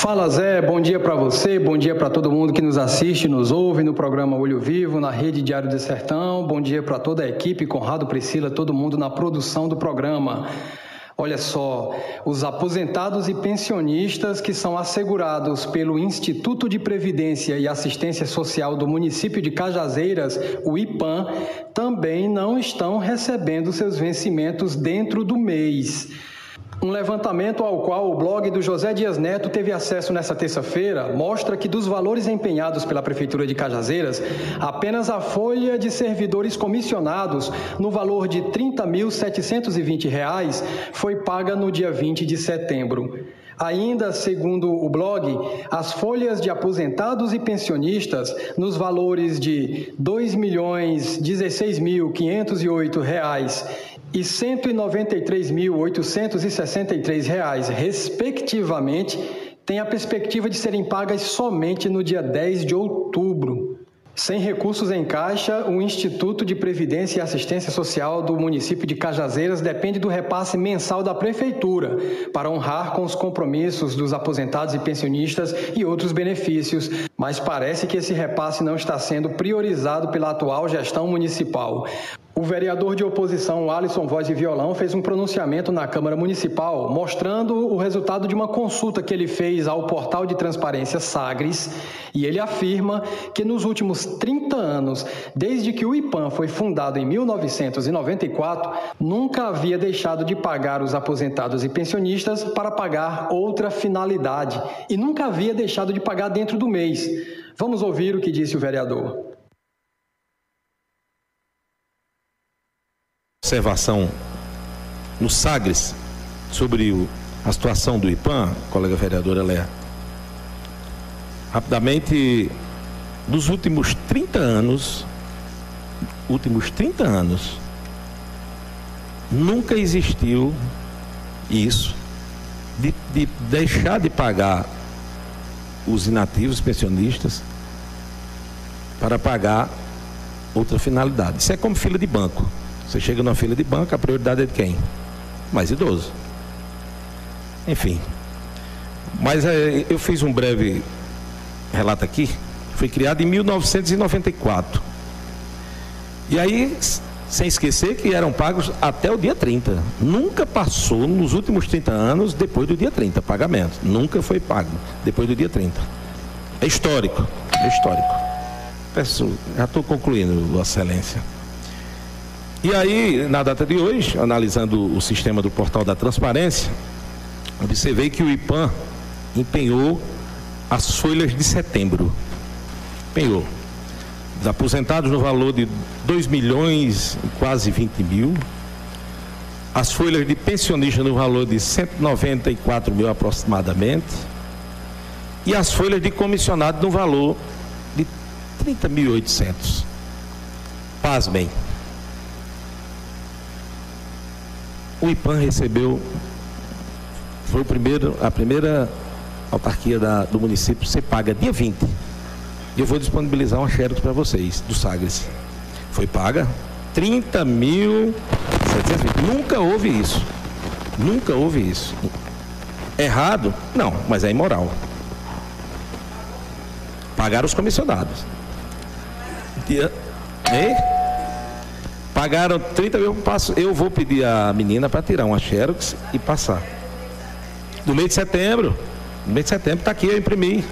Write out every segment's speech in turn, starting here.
Fala Zé, bom dia para você, bom dia para todo mundo que nos assiste, nos ouve no programa Olho Vivo, na Rede Diário do Sertão. Bom dia para toda a equipe, Conrado, Priscila, todo mundo na produção do programa. Olha só, os aposentados e pensionistas que são assegurados pelo Instituto de Previdência e Assistência Social do município de Cajazeiras, o IPAM, também não estão recebendo seus vencimentos dentro do mês. Um levantamento ao qual o blog do José Dias Neto teve acesso nesta terça-feira mostra que dos valores empenhados pela Prefeitura de Cajazeiras, apenas a folha de servidores comissionados, no valor de R$ 30.720, foi paga no dia 20 de setembro. Ainda segundo o blog, as folhas de aposentados e pensionistas nos valores de R$ 2.016.508 e R$ 193.863, respectivamente, têm a perspectiva de serem pagas somente no dia 10 de outubro. Sem recursos em caixa, o Instituto de Previdência e Assistência Social do município de Cajazeiras depende do repasse mensal da Prefeitura para honrar com os compromissos dos aposentados e pensionistas e outros benefícios, mas parece que esse repasse não está sendo priorizado pela atual gestão municipal. O vereador de oposição Alisson Voz e Violão fez um pronunciamento na Câmara Municipal mostrando o resultado de uma consulta que ele fez ao portal de transparência Sagres e ele afirma que nos últimos 30 anos, desde que o IPAM foi fundado em 1994, nunca havia deixado de pagar os aposentados e pensionistas para pagar outra finalidade e nunca havia deixado de pagar dentro do mês. Vamos ouvir o que disse o vereador. Observação no Sagres sobre o, a situação do IPAM, colega vereadora Léa. Rapidamente, dos últimos 30 anos, últimos 30 anos, nunca existiu isso de, de deixar de pagar os inativos pensionistas para pagar outra finalidade. Isso é como fila de banco. Você chega numa fila de banco, a prioridade é de quem? Mais idoso. Enfim. Mas é, eu fiz um breve relato aqui. Foi criado em 1994. E aí, sem esquecer que eram pagos até o dia 30. Nunca passou nos últimos 30 anos depois do dia 30, pagamento. Nunca foi pago depois do dia 30. É histórico. É histórico. Peço, já estou concluindo, Vossa Excelência. E aí, na data de hoje, analisando o sistema do portal da transparência, observei que o IPAM empenhou as folhas de setembro. Empenhou. Os aposentados no valor de 2 milhões e quase 20 mil. As folhas de pensionista no valor de 194 mil aproximadamente. E as folhas de comissionado no valor de 30.800. Pasmem. O IPAM recebeu, foi o primeiro, a primeira autarquia da, do município ser paga dia 20. E eu vou disponibilizar uma xerox para vocês, do Sagres. Foi paga 30 mil. Nunca houve isso. Nunca houve isso. Errado? Não, mas é imoral. Pagar os comissionados. Dia... Hein? Pagaram 30 mil, passo, eu vou pedir a menina para tirar uma xerox e passar. Do mês de setembro, no mês de setembro está aqui, eu imprimi.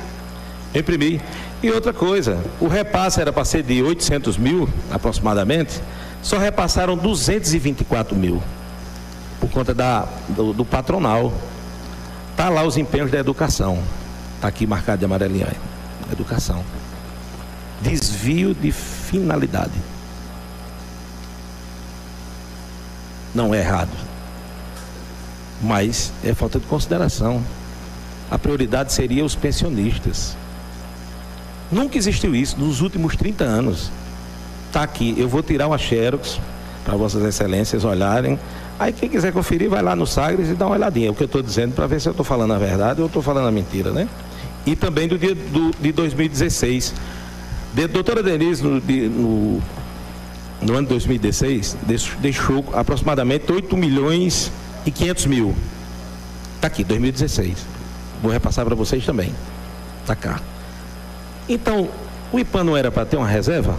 Eu imprimi. E outra coisa, o repasse era para ser de 800 mil aproximadamente, só repassaram 224 mil por conta da, do, do patronal. Está lá os empenhos da educação. Está aqui marcado de amarelinho. Educação. Desvio de finalidade. Não é errado. Mas é falta de consideração. A prioridade seria os pensionistas. Nunca existiu isso nos últimos 30 anos. Está aqui, eu vou tirar uma xerox para vossas excelências olharem. Aí quem quiser conferir, vai lá no Sagres e dá uma olhadinha. O que eu estou dizendo para ver se eu estou falando a verdade ou estou falando a mentira, né? E também do dia do, de 2016. De, doutora Denise, no, de, no no ano de 2016, deixou aproximadamente 8 milhões e 500 mil. Está aqui, 2016. Vou repassar para vocês também. Tá cá. Então, o IPAN não era para ter uma reserva?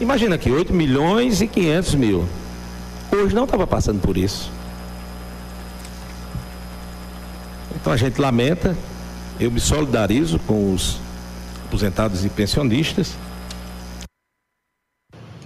Imagina aqui, 8 milhões e 500 mil. Hoje não estava passando por isso. Então a gente lamenta, eu me solidarizo com os aposentados e pensionistas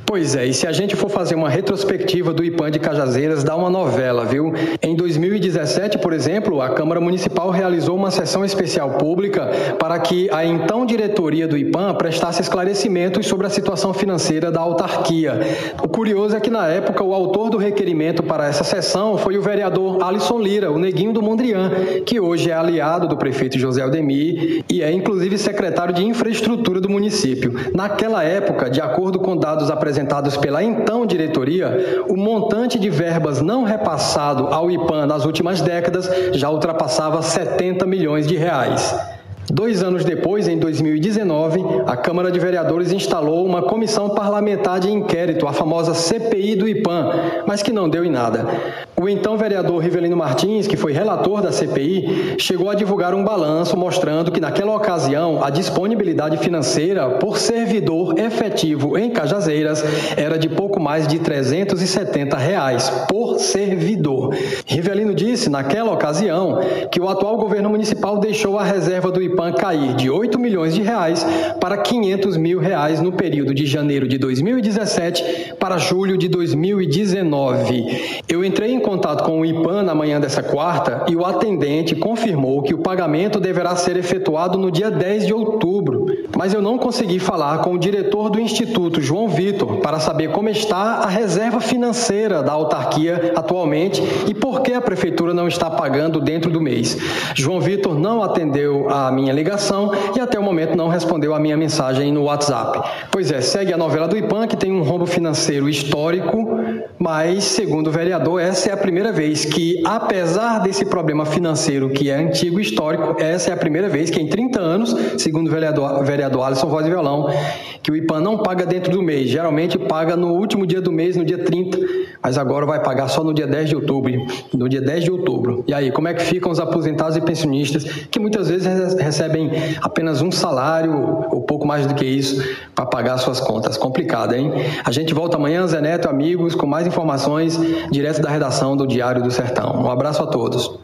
Pois é, e se a gente for fazer uma retrospectiva do IPAN de Cajazeiras, dá uma novela, viu? Em 2017, por exemplo, a Câmara Municipal realizou uma sessão especial pública para que a então diretoria do IPAN prestasse esclarecimentos sobre a situação financeira da autarquia. O curioso é que, na época, o autor do requerimento para essa sessão foi o vereador Alisson Lira, o neguinho do Mondrian, que hoje é aliado do prefeito José Aldemir e é, inclusive, secretário de infraestrutura do município. Naquela época, de acordo com dados apresentados apresentados pela então diretoria, o montante de verbas não repassado ao IPAN nas últimas décadas já ultrapassava 70 milhões de reais. Dois anos depois, em 2019, a Câmara de Vereadores instalou uma comissão parlamentar de inquérito, a famosa CPI do IPAM, mas que não deu em nada. O então vereador Rivelino Martins, que foi relator da CPI, chegou a divulgar um balanço mostrando que, naquela ocasião, a disponibilidade financeira por servidor efetivo em Cajazeiras era de pouco mais de 370 reais por servidor. Rivelino disse, naquela ocasião, que o atual governo municipal deixou a reserva do IPAM IPAN cair de 8 milhões de reais para 500 mil reais no período de janeiro de 2017 para julho de 2019. Eu entrei em contato com o IPAN na manhã dessa quarta e o atendente confirmou que o pagamento deverá ser efetuado no dia 10 de outubro, mas eu não consegui falar com o diretor do Instituto, João Vitor, para saber como está a reserva financeira da autarquia atualmente e por que a prefeitura não está pagando dentro do mês. João Vitor não atendeu a minha minha ligação e até o momento não respondeu a minha mensagem no WhatsApp. Pois é, segue a novela do IPAN, que tem um rombo financeiro histórico, mas, segundo o vereador, essa é a primeira vez que, apesar desse problema financeiro que é antigo e histórico, essa é a primeira vez que em 30 anos, segundo o vereador, vereador Alisson Voz de Violão, que o IPAN não paga dentro do mês, geralmente paga no último dia do mês, no dia 30, mas agora vai pagar só no dia 10 de outubro, no dia 10 de outubro. E aí, como é que ficam os aposentados e pensionistas que muitas vezes recebem apenas um salário ou pouco mais do que isso para pagar suas contas? Complicado, hein? A gente volta amanhã, Zé Neto, amigos, com mais informações direto da redação do Diário do Sertão. Um abraço a todos.